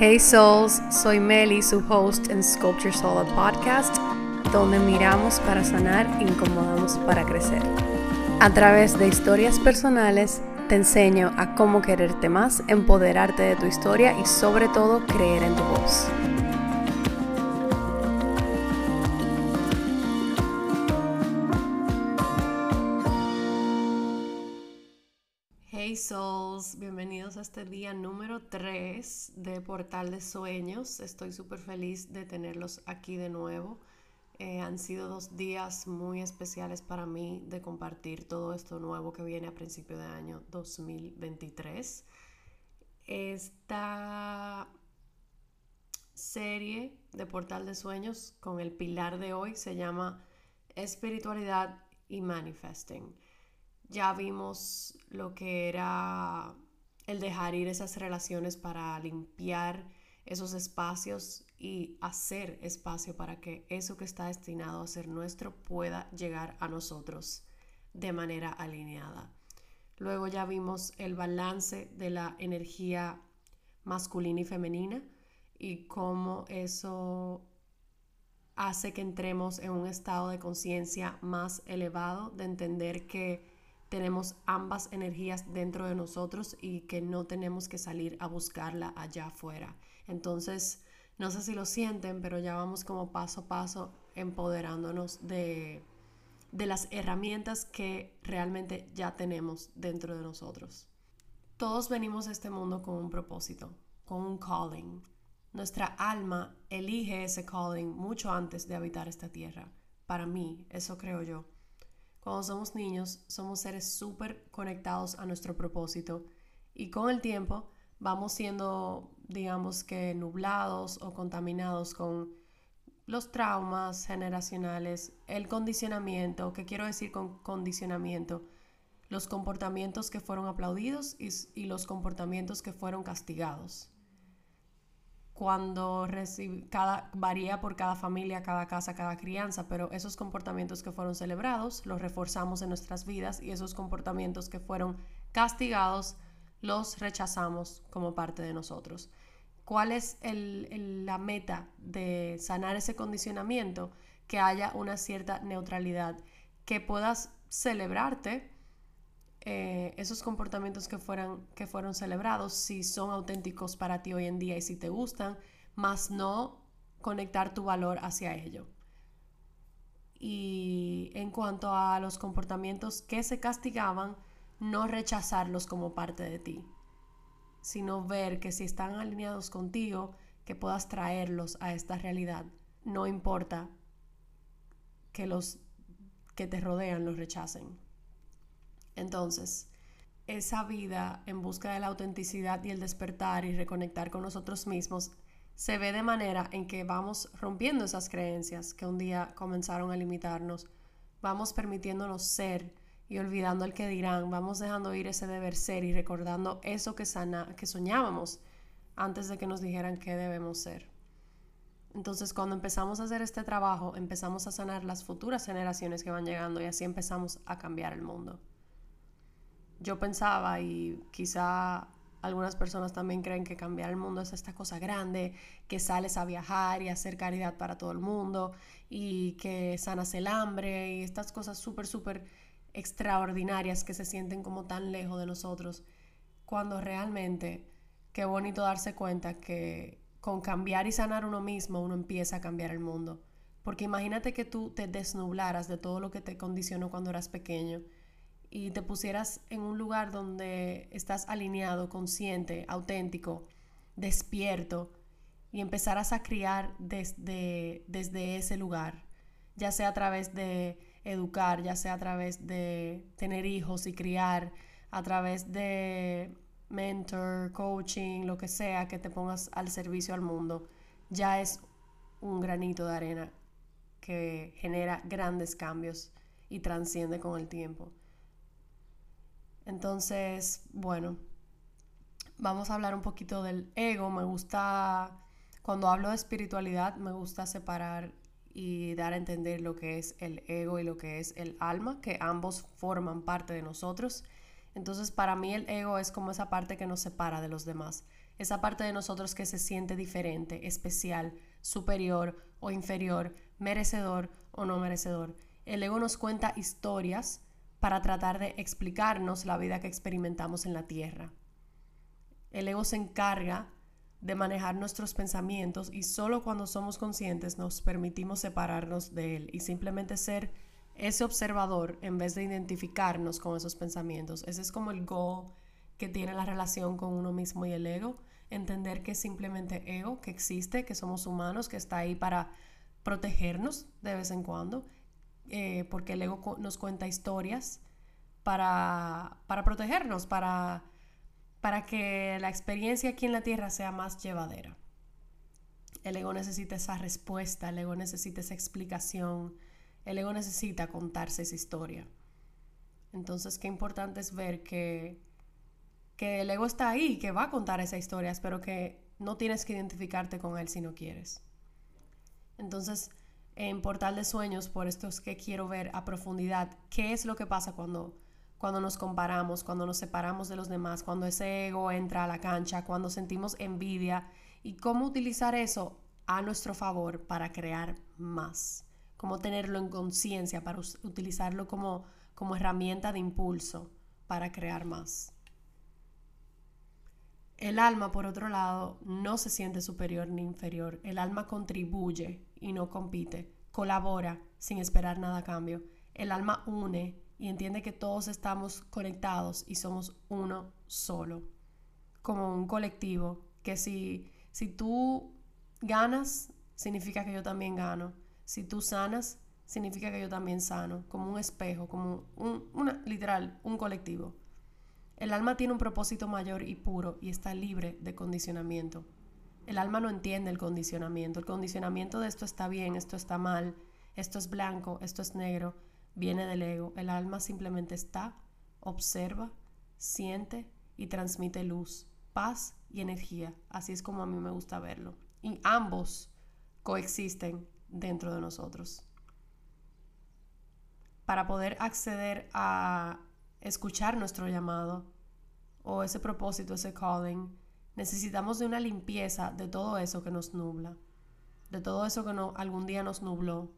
Hey Souls, soy Meli, su host en Sculpture Soul Podcast, donde miramos para sanar e incomodamos para crecer. A través de historias personales, te enseño a cómo quererte más, empoderarte de tu historia y sobre todo creer en tu voz. Este día número 3 de Portal de Sueños. Estoy súper feliz de tenerlos aquí de nuevo. Eh, han sido dos días muy especiales para mí de compartir todo esto nuevo que viene a principio de año 2023. Esta serie de Portal de Sueños con el pilar de hoy se llama Espiritualidad y Manifesting ya vimos lo que era el dejar ir esas relaciones para limpiar esos espacios y hacer espacio para que eso que está destinado a ser nuestro pueda llegar a nosotros de manera alineada. Luego ya vimos el balance de la energía masculina y femenina y cómo eso hace que entremos en un estado de conciencia más elevado, de entender que tenemos ambas energías dentro de nosotros y que no tenemos que salir a buscarla allá afuera. Entonces, no sé si lo sienten, pero ya vamos como paso a paso empoderándonos de, de las herramientas que realmente ya tenemos dentro de nosotros. Todos venimos a este mundo con un propósito, con un calling. Nuestra alma elige ese calling mucho antes de habitar esta tierra. Para mí, eso creo yo. Cuando somos niños, somos seres súper conectados a nuestro propósito y con el tiempo vamos siendo, digamos que, nublados o contaminados con los traumas generacionales, el condicionamiento, ¿qué quiero decir con condicionamiento? Los comportamientos que fueron aplaudidos y los comportamientos que fueron castigados cuando recibe, cada, varía por cada familia, cada casa, cada crianza, pero esos comportamientos que fueron celebrados los reforzamos en nuestras vidas y esos comportamientos que fueron castigados los rechazamos como parte de nosotros. ¿Cuál es la meta de sanar ese condicionamiento? Que haya una cierta neutralidad, que puedas celebrarte eh, esos comportamientos que, fueran, que fueron celebrados, si son auténticos para ti hoy en día y si te gustan, más no conectar tu valor hacia ello. Y en cuanto a los comportamientos que se castigaban, no rechazarlos como parte de ti, sino ver que si están alineados contigo, que puedas traerlos a esta realidad. No importa que los que te rodean los rechacen. Entonces, esa vida en busca de la autenticidad y el despertar y reconectar con nosotros mismos se ve de manera en que vamos rompiendo esas creencias que un día comenzaron a limitarnos, vamos permitiéndonos ser y olvidando el que dirán, vamos dejando ir ese deber ser y recordando eso que, sana, que soñábamos antes de que nos dijeran qué debemos ser. Entonces, cuando empezamos a hacer este trabajo, empezamos a sanar las futuras generaciones que van llegando y así empezamos a cambiar el mundo yo pensaba y quizá algunas personas también creen que cambiar el mundo es esta cosa grande, que sales a viajar y hacer caridad para todo el mundo y que sanas el hambre y estas cosas súper, súper extraordinarias que se sienten como tan lejos de nosotros, cuando realmente qué bonito darse cuenta que con cambiar y sanar uno mismo uno empieza a cambiar el mundo. Porque imagínate que tú te desnublaras de todo lo que te condicionó cuando eras pequeño y te pusieras en un lugar donde estás alineado, consciente, auténtico, despierto y empezaras a criar desde, desde ese lugar, ya sea a través de educar, ya sea a través de tener hijos y criar, a través de mentor, coaching, lo que sea que te pongas al servicio al mundo, ya es un granito de arena que genera grandes cambios y transciende con el tiempo. Entonces, bueno, vamos a hablar un poquito del ego. Me gusta, cuando hablo de espiritualidad, me gusta separar y dar a entender lo que es el ego y lo que es el alma, que ambos forman parte de nosotros. Entonces, para mí el ego es como esa parte que nos separa de los demás, esa parte de nosotros que se siente diferente, especial, superior o inferior, merecedor o no merecedor. El ego nos cuenta historias para tratar de explicarnos la vida que experimentamos en la tierra. El ego se encarga de manejar nuestros pensamientos y solo cuando somos conscientes nos permitimos separarnos de él y simplemente ser ese observador en vez de identificarnos con esos pensamientos. Ese es como el goal que tiene la relación con uno mismo y el ego. Entender que es simplemente ego, que existe, que somos humanos, que está ahí para protegernos de vez en cuando, eh, porque el ego nos cuenta historias para, para protegernos, para para que la experiencia aquí en la Tierra sea más llevadera. El ego necesita esa respuesta, el ego necesita esa explicación, el ego necesita contarse esa historia. Entonces, qué importante es ver que, que el ego está ahí, que va a contar esa historia, pero que no tienes que identificarte con él si no quieres. Entonces, en Portal de Sueños, por esto es que quiero ver a profundidad qué es lo que pasa cuando cuando nos comparamos, cuando nos separamos de los demás, cuando ese ego entra a la cancha, cuando sentimos envidia y cómo utilizar eso a nuestro favor para crear más, cómo tenerlo en conciencia, para utilizarlo como, como herramienta de impulso para crear más. El alma, por otro lado, no se siente superior ni inferior. El alma contribuye y no compite, colabora sin esperar nada a cambio. El alma une y entiende que todos estamos conectados y somos uno solo, como un colectivo, que si, si tú ganas, significa que yo también gano, si tú sanas, significa que yo también sano, como un espejo, como un, una, literal, un colectivo. El alma tiene un propósito mayor y puro y está libre de condicionamiento. El alma no entiende el condicionamiento. El condicionamiento de esto está bien, esto está mal, esto es blanco, esto es negro viene del ego. El alma simplemente está, observa, siente y transmite luz, paz y energía. Así es como a mí me gusta verlo. Y ambos coexisten dentro de nosotros. Para poder acceder a escuchar nuestro llamado o ese propósito, ese calling, necesitamos de una limpieza de todo eso que nos nubla, de todo eso que no, algún día nos nubló,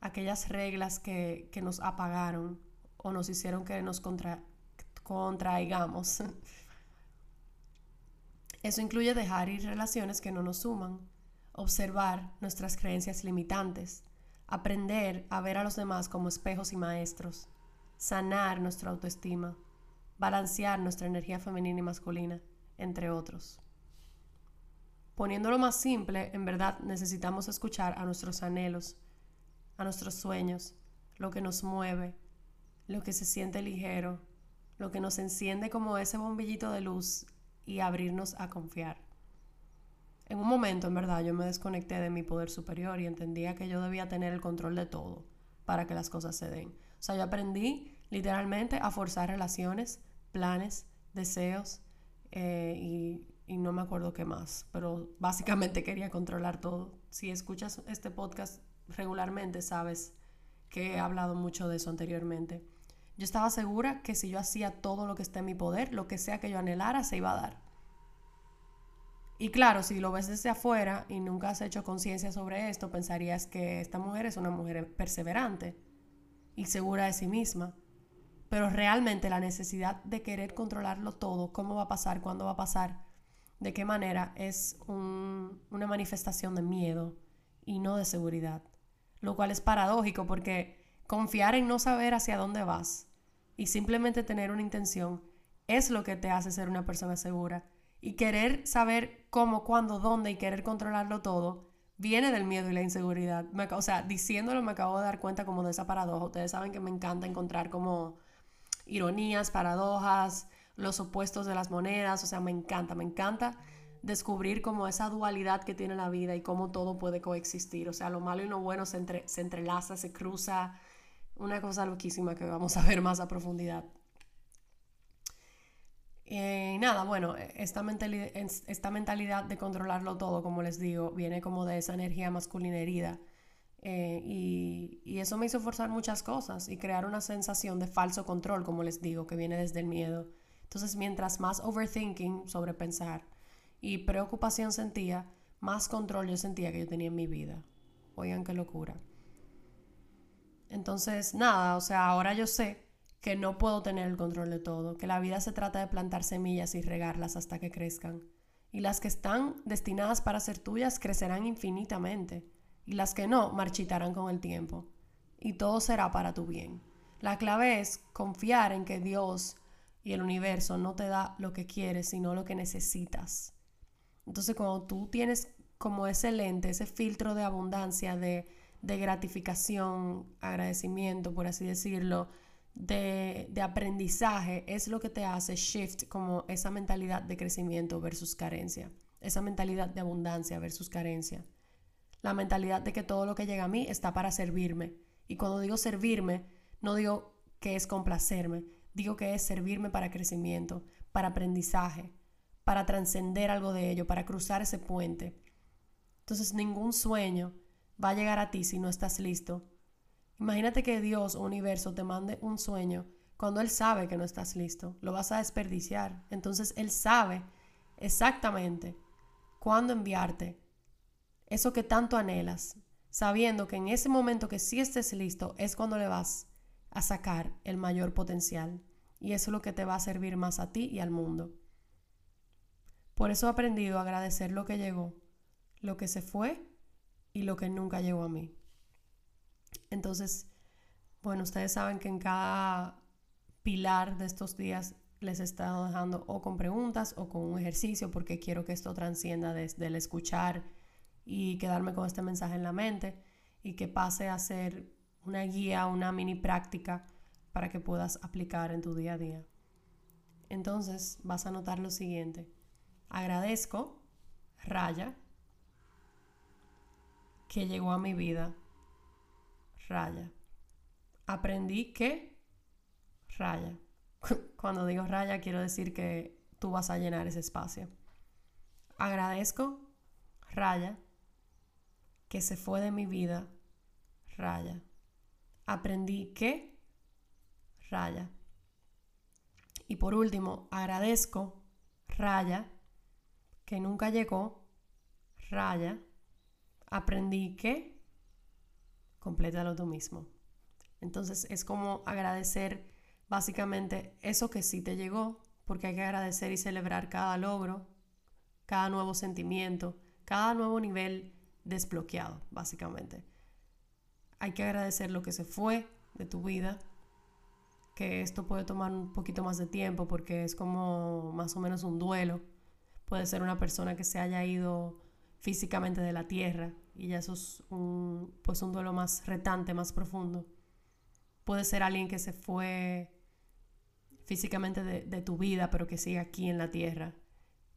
aquellas reglas que, nos apagaron o nos hicieron que nos contraigamos. Eso incluye dejar ir relaciones que no nos suman, observar nuestras creencias limitantes, aprender a ver a los demás como espejos y maestros, sanar nuestra autoestima, balancear nuestra energía femenina y masculina, entre otros. Poniéndolo más simple, en verdad necesitamos escuchar a nuestros anhelos, a nuestros sueños, lo que nos mueve, lo que se siente ligero, lo que nos enciende como ese bombillito de luz y abrirnos a confiar. En un momento, en verdad, yo me desconecté de mi poder superior y entendía que yo debía tener el control de todo para que las cosas se den. O sea, yo aprendí literalmente a forzar relaciones, planes, deseos eh, y, y no me acuerdo qué más, pero básicamente quería controlar todo. Si escuchas este podcast, regularmente, sabes que he hablado mucho de eso anteriormente. Yo estaba segura que si yo hacía todo lo que esté en mi poder, lo que sea que yo anhelara, se iba a dar. Y claro, si lo ves desde afuera y nunca has hecho conciencia sobre esto, pensarías que esta mujer es una mujer perseverante y segura de sí misma. Pero realmente la necesidad de querer controlarlo todo, cómo va a pasar, cuándo va a pasar, de qué manera, es una manifestación de miedo y no de seguridad lo cual es paradójico porque confiar en no saber hacia dónde vas y simplemente tener una intención es lo que te hace ser una persona segura. Y querer saber cómo, cuándo, dónde y querer controlarlo todo viene del miedo y la inseguridad. o sea, diciéndolo me acabo de dar cuenta como de esa paradoja. Ustedes saben que me encanta encontrar como ironías, paradojas, los opuestos de las monedas. O sea, me encanta, me encanta descubrir como esa dualidad que tiene la vida y cómo todo puede coexistir. O sea, lo malo y lo bueno se, entre, se entrelaza, se cruza. Una cosa loquísima que vamos a ver más a profundidad. Y nada, bueno, esta mentalidad, esta mentalidad de controlarlo todo, como les digo, viene como de esa energía masculina herida. Eh, y, y, eso me hizo forzar muchas cosas y crear una sensación de falso control, como les digo, que viene desde el miedo. Entonces, mientras más overthinking, sobre pensar y preocupación sentía, más control yo sentía que yo tenía en mi vida. Oigan qué locura. Entonces, nada, o sea, ahora yo sé que no puedo tener el control de todo, que la vida se trata de plantar semillas y regarlas hasta que crezcan. Y las que están destinadas para ser tuyas crecerán infinitamente, y las que no marchitarán con el tiempo. Y todo será para tu bien. La clave es confiar en que Dios y el universo no te da lo que quieres, sino lo que necesitas. Entonces, cuando tú tienes como ese lente, ese filtro de abundancia, de, de gratificación, agradecimiento, por así decirlo, de, de, aprendizaje, es lo que te hace shift como esa mentalidad de crecimiento versus carencia, esa mentalidad de abundancia versus carencia, la mentalidad de que todo lo que llega a mí está para servirme. Y cuando digo servirme, no digo que es complacerme, digo que es servirme para crecimiento, para aprendizaje, para trascender algo de ello, para cruzar ese puente. Entonces ningún sueño va a llegar a ti si no estás listo. Imagínate que Dios o universo te mande un sueño cuando Él sabe que no estás listo. Lo vas a desperdiciar. Entonces Él sabe exactamente cuándo enviarte eso que tanto anhelas, sabiendo que en ese momento que sí estés listo es cuando le vas a sacar el mayor potencial. Y eso es lo que te va a servir más a ti y al mundo. Por eso he aprendido a agradecer lo que llegó, lo que se fue y lo que nunca llegó a mí. Entonces, bueno, ustedes saben que en cada pilar de estos días les he estado dejando o con preguntas o con un ejercicio porque quiero que esto transcienda desde el escuchar y quedarme con este mensaje en la mente y que pase a ser una guía, una mini práctica para que puedas aplicar en tu día a día. Entonces vas a notar lo siguiente. Agradezco, raya, que llegó a mi vida, raya. Aprendí que, raya. Cuando digo raya quiero decir que tú vas a llenar ese espacio. Agradezco, raya, que se fue de mi vida, raya aprendí que raya. Y por último, agradezco, raya, que nunca llegó, raya, aprendí que, complétalo tú mismo. Entonces es como agradecer básicamente eso que sí te llegó, porque hay que agradecer y celebrar cada logro, cada nuevo sentimiento, cada nuevo nivel desbloqueado, básicamente hay que agradecer lo que se fue de tu vida, que esto puede tomar un poquito más de tiempo porque es como más o menos un duelo. Puede ser una persona que se haya ido físicamente de la tierra y ya eso es un, pues un duelo más retante, más profundo. Puede ser alguien que se fue físicamente de, de tu vida pero que sigue aquí en la tierra.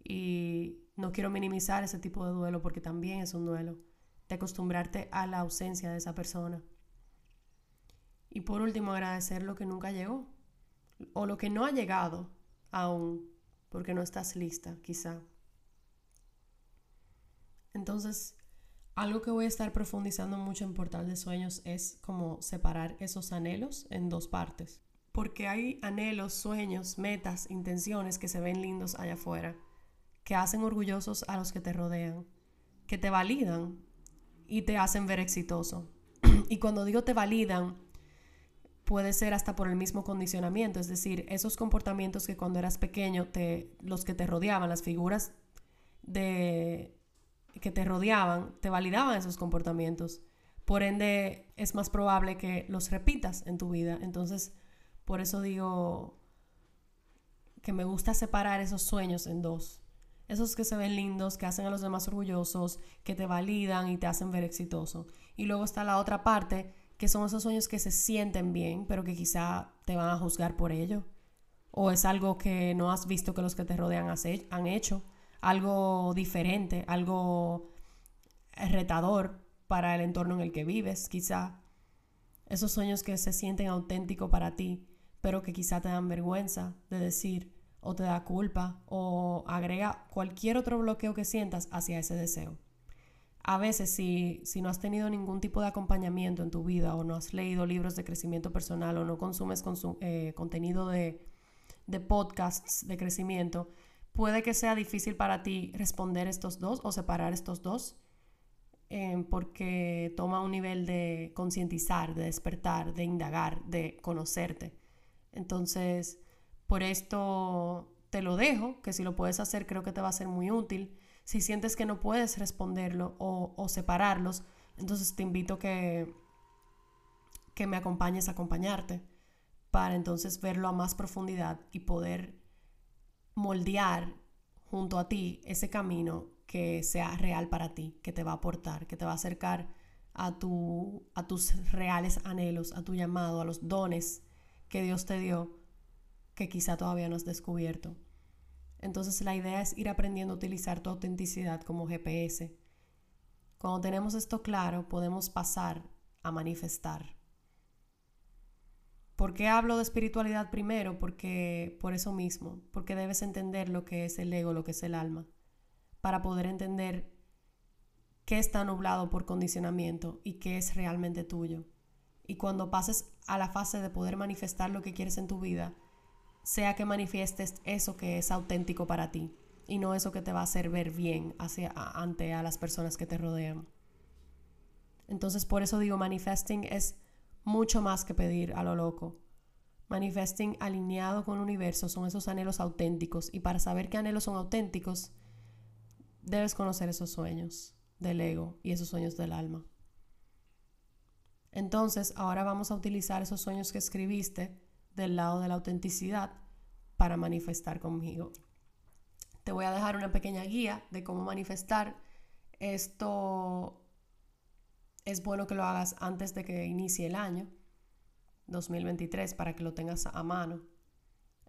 Y no quiero minimizar ese tipo de duelo porque también es un duelo de acostumbrarte a la ausencia de esa persona. Y por último, agradecer lo que nunca llegó o lo que no ha llegado aún, porque no estás lista, quizá. Entonces, algo que voy a estar profundizando mucho en Portal de Sueños es como separar esos anhelos en dos partes. Porque hay anhelos, sueños, metas, intenciones que se ven lindos allá afuera, que hacen orgullosos a los que te rodean, que te validan y te hacen ver exitoso. y cuando digo te validan, puede ser hasta por el mismo condicionamiento, es decir, esos comportamientos que cuando eras pequeño, te, los que te rodeaban, las figuras de, que te rodeaban, te validaban esos comportamientos. Por ende, es más probable que los repitas en tu vida. Entonces, por eso digo que me gusta separar esos sueños en dos esos que se ven lindos, que hacen a los demás orgullosos, que te validan y te hacen ver exitoso. Y luego está la otra parte, que son esos sueños que se sienten bien, pero que quizá te van a juzgar por ello. O es algo que no has visto que los que te rodean han hecho. Algo diferente, algo retador para el entorno en el que vives, quizá. Esos sueños que se sienten auténticos para ti, pero que quizá te dan vergüenza de decir, o te da culpa o agrega cualquier otro bloqueo que sientas hacia ese deseo. A veces si, si no has tenido ningún tipo de acompañamiento en tu vida o no has leído libros de crecimiento personal o no consumes eh, contenido de, de podcasts de crecimiento, puede que sea difícil para ti responder estos dos o separar estos dos, eh, porque toma un nivel de concientizar, de despertar, de indagar, de conocerte. Entonces, por esto te lo dejo, que si lo puedes hacer creo que te va a ser muy útil. Si sientes que no puedes responderlo o, o separarlos, entonces te invito que, que me acompañes a acompañarte para entonces verlo a más profundidad y poder moldear junto a ti ese camino que sea real para ti, que te va a aportar, que te va a acercar a, tu, a tus reales anhelos, a tu llamado, a los dones que Dios te dio que quizá todavía no has descubierto. Entonces la idea es ir aprendiendo a utilizar tu autenticidad como GPS. Cuando tenemos esto claro, podemos pasar a manifestar. ¿Por qué hablo de espiritualidad primero? Porque por eso mismo, porque debes entender lo que es el ego, lo que es el alma, para poder entender qué está nublado por condicionamiento y qué es realmente tuyo. Y cuando pases a la fase de poder manifestar lo que quieres en tu vida, sea que manifiestes eso que es auténtico para ti y no eso que te va a hacer ver bien hacia, ante a las personas que te rodean. Entonces por eso digo, manifesting es mucho más que pedir a lo loco. Manifesting alineado con el universo son esos anhelos auténticos y para saber qué anhelos son auténticos, debes conocer esos sueños del ego y esos sueños del alma. Entonces, ahora vamos a utilizar esos sueños que escribiste del lado de la autenticidad para manifestar conmigo. Te voy a dejar una pequeña guía de cómo manifestar. Esto es bueno que lo hagas antes de que inicie el año 2023 para que lo tengas a mano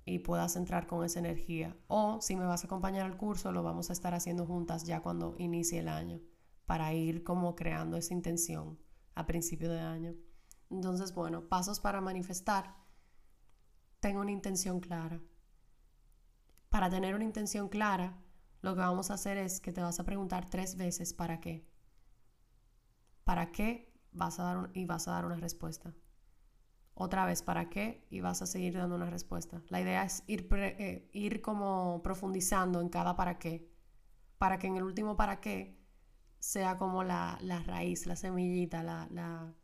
y puedas entrar con esa energía. O si me vas a acompañar al curso, lo vamos a estar haciendo juntas ya cuando inicie el año para ir como creando esa intención a principio de año. Entonces, bueno, pasos para manifestar. Tengo una intención clara. Para tener una intención clara, lo que vamos a hacer es que te vas a preguntar tres veces para qué. ¿Para qué? Vas a dar y vas a dar una respuesta. Otra vez, ¿para qué? Y vas a seguir dando una respuesta. La idea es ir, eh, ir como profundizando en cada para qué, para que en el último para qué sea como la, raíz, la semillita, la, la,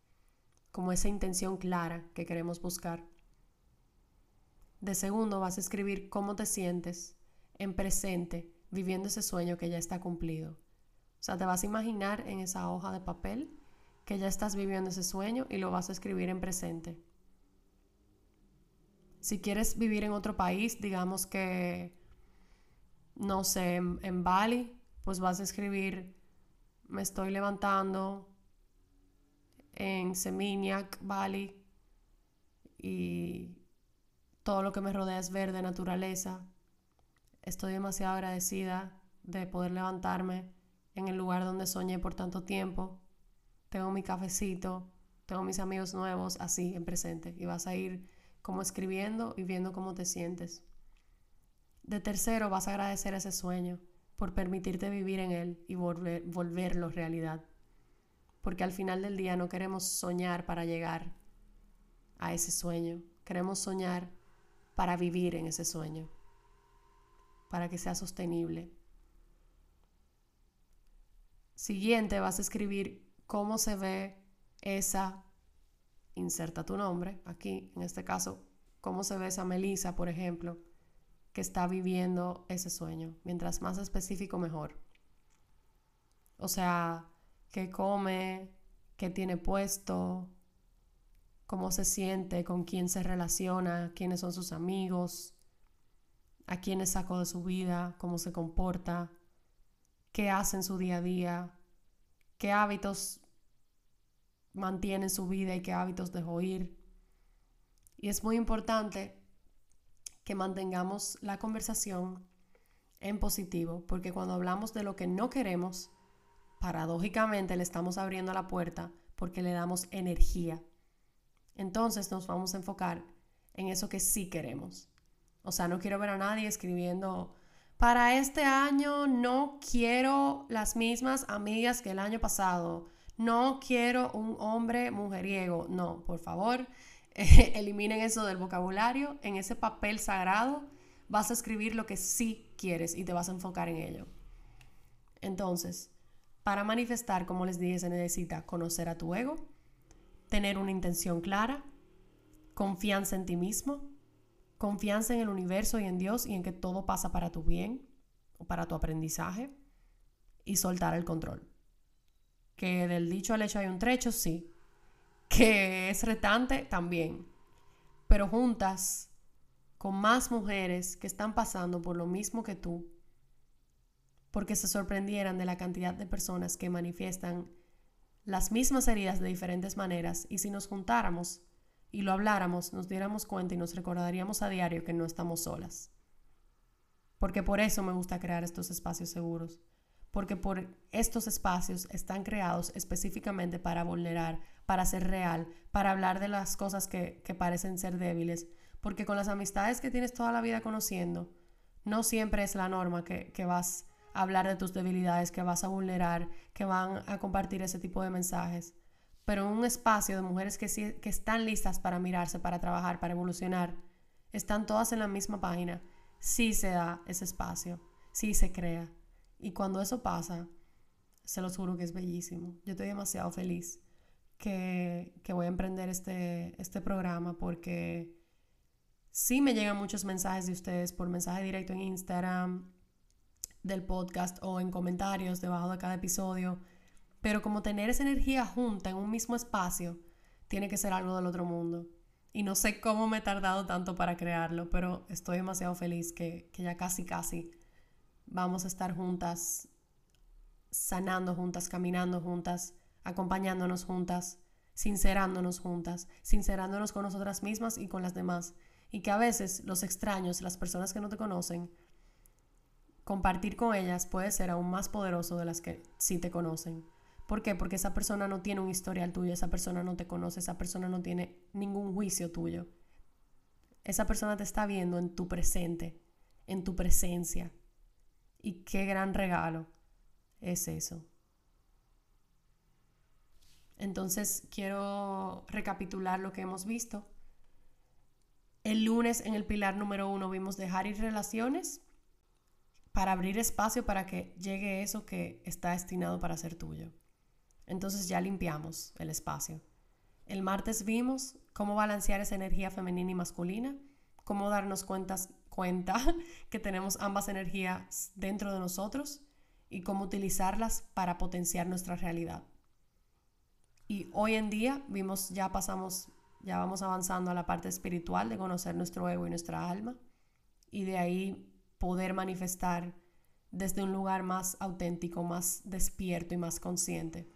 como esa intención clara que queremos buscar. De segundo, vas a escribir cómo te sientes en presente, viviendo ese sueño que ya está cumplido. O sea, te vas a imaginar en esa hoja de papel que ya estás viviendo ese sueño y lo vas a escribir en presente. Si quieres vivir en otro país, digamos que, no sé, en, Bali, pues vas a escribir, me estoy levantando en Seminyak, Bali, y todo lo que me rodea es verde, naturaleza. Estoy demasiado agradecida de poder levantarme en el lugar donde soñé por tanto tiempo. Tengo mi cafecito, tengo mis amigos nuevos, así en presente. Y vas a ir como escribiendo y viendo cómo te sientes. De tercero, vas a agradecer ese sueño por permitirte vivir en él y volver, volverlo realidad. Porque al final del día no queremos soñar para llegar a ese sueño. Queremos soñar para vivir en ese sueño. Para que sea sostenible, Siguiente vas a escribir cómo se ve esa, inserta tu nombre aquí, en este caso, cómo se ve esa Melissa, por ejemplo, que está viviendo ese sueño. Mientras más específico, mejor. O sea, qué come, qué tiene puesto, cómo se siente, con quién se relaciona, quiénes son sus amigos, a quiénes sacó de su vida, cómo se comporta, qué hace en su día a día, qué hábitos mantiene en su vida y qué hábitos dejó ir. Y es muy importante que mantengamos la conversación en positivo, porque cuando hablamos de lo que no queremos, paradójicamente le estamos abriendo la puerta porque le damos energía. Entonces nos vamos a enfocar en eso que sí queremos. O sea, no quiero ver a nadie escribiendo para este año no quiero las mismas amigas que el año pasado. No quiero un hombre mujeriego. No, por favor, eliminen eso del vocabulario. En ese papel sagrado, vas a escribir lo que sí quieres y te vas a enfocar en ello. Entonces, para manifestar, como les dije, se necesita conocer a tu ego, tener una intención clara, confianza en ti mismo, confianza en el universo y en Dios y en que todo pasa para tu bien o para tu aprendizaje y soltar el control. Que del dicho al hecho hay un trecho, sí. Que es retante, también. Pero juntas con más mujeres que están pasando por lo mismo que tú, porque se sorprendieran de la cantidad de personas que manifiestan las mismas heridas de diferentes maneras y si nos juntáramos y lo habláramos, nos diéramos cuenta y nos recordaríamos a diario que no estamos solas. Porque por eso me gusta crear estos espacios seguros, porque por estos espacios están creados específicamente para vulnerar, para ser real, para hablar de las cosas que, parecen ser débiles, porque con las amistades que tienes toda la vida conociendo, no siempre es la norma que, vas a hablar de tus debilidades, que vas a vulnerar, que van a compartir ese tipo de mensajes. Pero un espacio de mujeres que, que están listas para mirarse, para trabajar, para evolucionar, están todas en la misma página, sí se da ese espacio, sí se crea. Y cuando eso pasa, se los juro que es bellísimo. Yo estoy demasiado feliz que, voy a emprender este, este programa porque sí me llegan muchos mensajes de ustedes por mensaje directo en Instagram del podcast o en comentarios debajo de cada episodio. Pero como tener esa energía junta en un mismo espacio tiene que ser algo del otro mundo. Y no sé cómo me he tardado tanto para crearlo, pero estoy demasiado feliz que, que ya casi, casi vamos a estar juntas, sanando juntas, caminando juntas, acompañándonos juntas, sincerándonos juntas, sincerándonos con nosotras mismas y con las demás. Y que a veces los extraños, las personas que no te conocen, compartir con ellas puede ser aún más poderoso de las que sí te conocen. ¿Por qué? Porque esa persona no tiene un historial tuyo, esa persona no te conoce, esa persona no tiene ningún juicio tuyo. Esa persona te está viendo en tu presente, en tu presencia. Y qué gran regalo es eso. Entonces quiero recapitular lo que hemos visto. El lunes en el pilar número uno vimos dejar ir relaciones para abrir espacio para que llegue eso que está destinado para ser tuyo. Entonces ya limpiamos el espacio. El martes vimos cómo balancear esa energía femenina y masculina, cómo darnos cuenta que tenemos ambas energías dentro de nosotros y cómo utilizarlas para potenciar nuestra realidad. Y hoy en día vimos, ya pasamos, ya vamos avanzando a la parte espiritual de conocer nuestro ego y nuestra alma y de ahí poder manifestar desde un lugar más auténtico, más despierto y más consciente.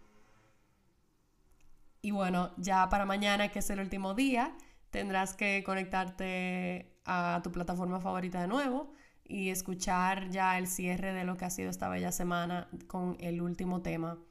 Y bueno, ya para mañana, que es el último día, tendrás que conectarte a tu plataforma favorita de nuevo y escuchar ya el cierre de lo que ha sido esta bella semana con el último tema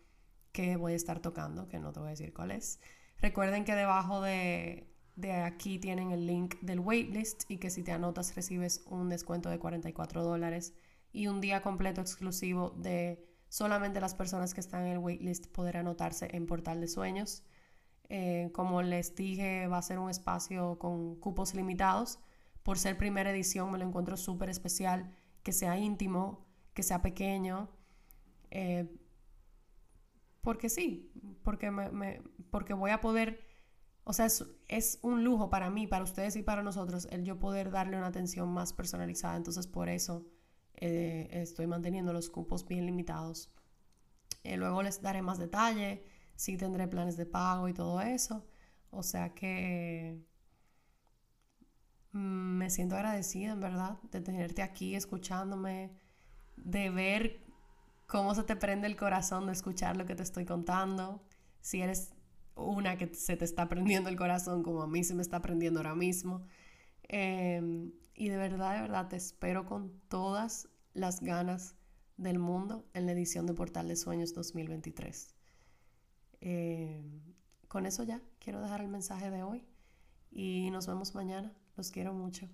que voy a estar tocando, que no te voy a decir cuál es. Recuerden que debajo de, de aquí tienen el link del waitlist y que si te anotas recibes un descuento de 44 dólares y un día completo exclusivo de solamente las personas que están en el waitlist poder anotarse en Portal de Sueños. Eh, como les dije, va a ser un espacio con cupos limitados por ser primera edición me lo encuentro súper especial, que sea íntimo, que sea pequeño, eh, porque sí, porque, me, porque voy a poder, o sea, es, un lujo para mí, para ustedes y para nosotros el yo poder darle una atención más personalizada, entonces por eso eh, estoy manteniendo los cupos bien limitados. Eh, luego les daré más detalle, sí tendré planes de pago y todo eso, o sea que Mm, me siento agradecida, en verdad, de tenerte aquí escuchándome, de ver cómo se te prende el corazón de escuchar lo que te estoy contando. Si eres una que se te está prendiendo el corazón como a mí se me está prendiendo ahora mismo. Em, y de verdad, de verdad, te espero con todas las ganas del mundo en la edición de Portal de Sueños 2023. Em, con eso ya quiero dejar el mensaje de hoy y nos vemos mañana. Los quiero mucho.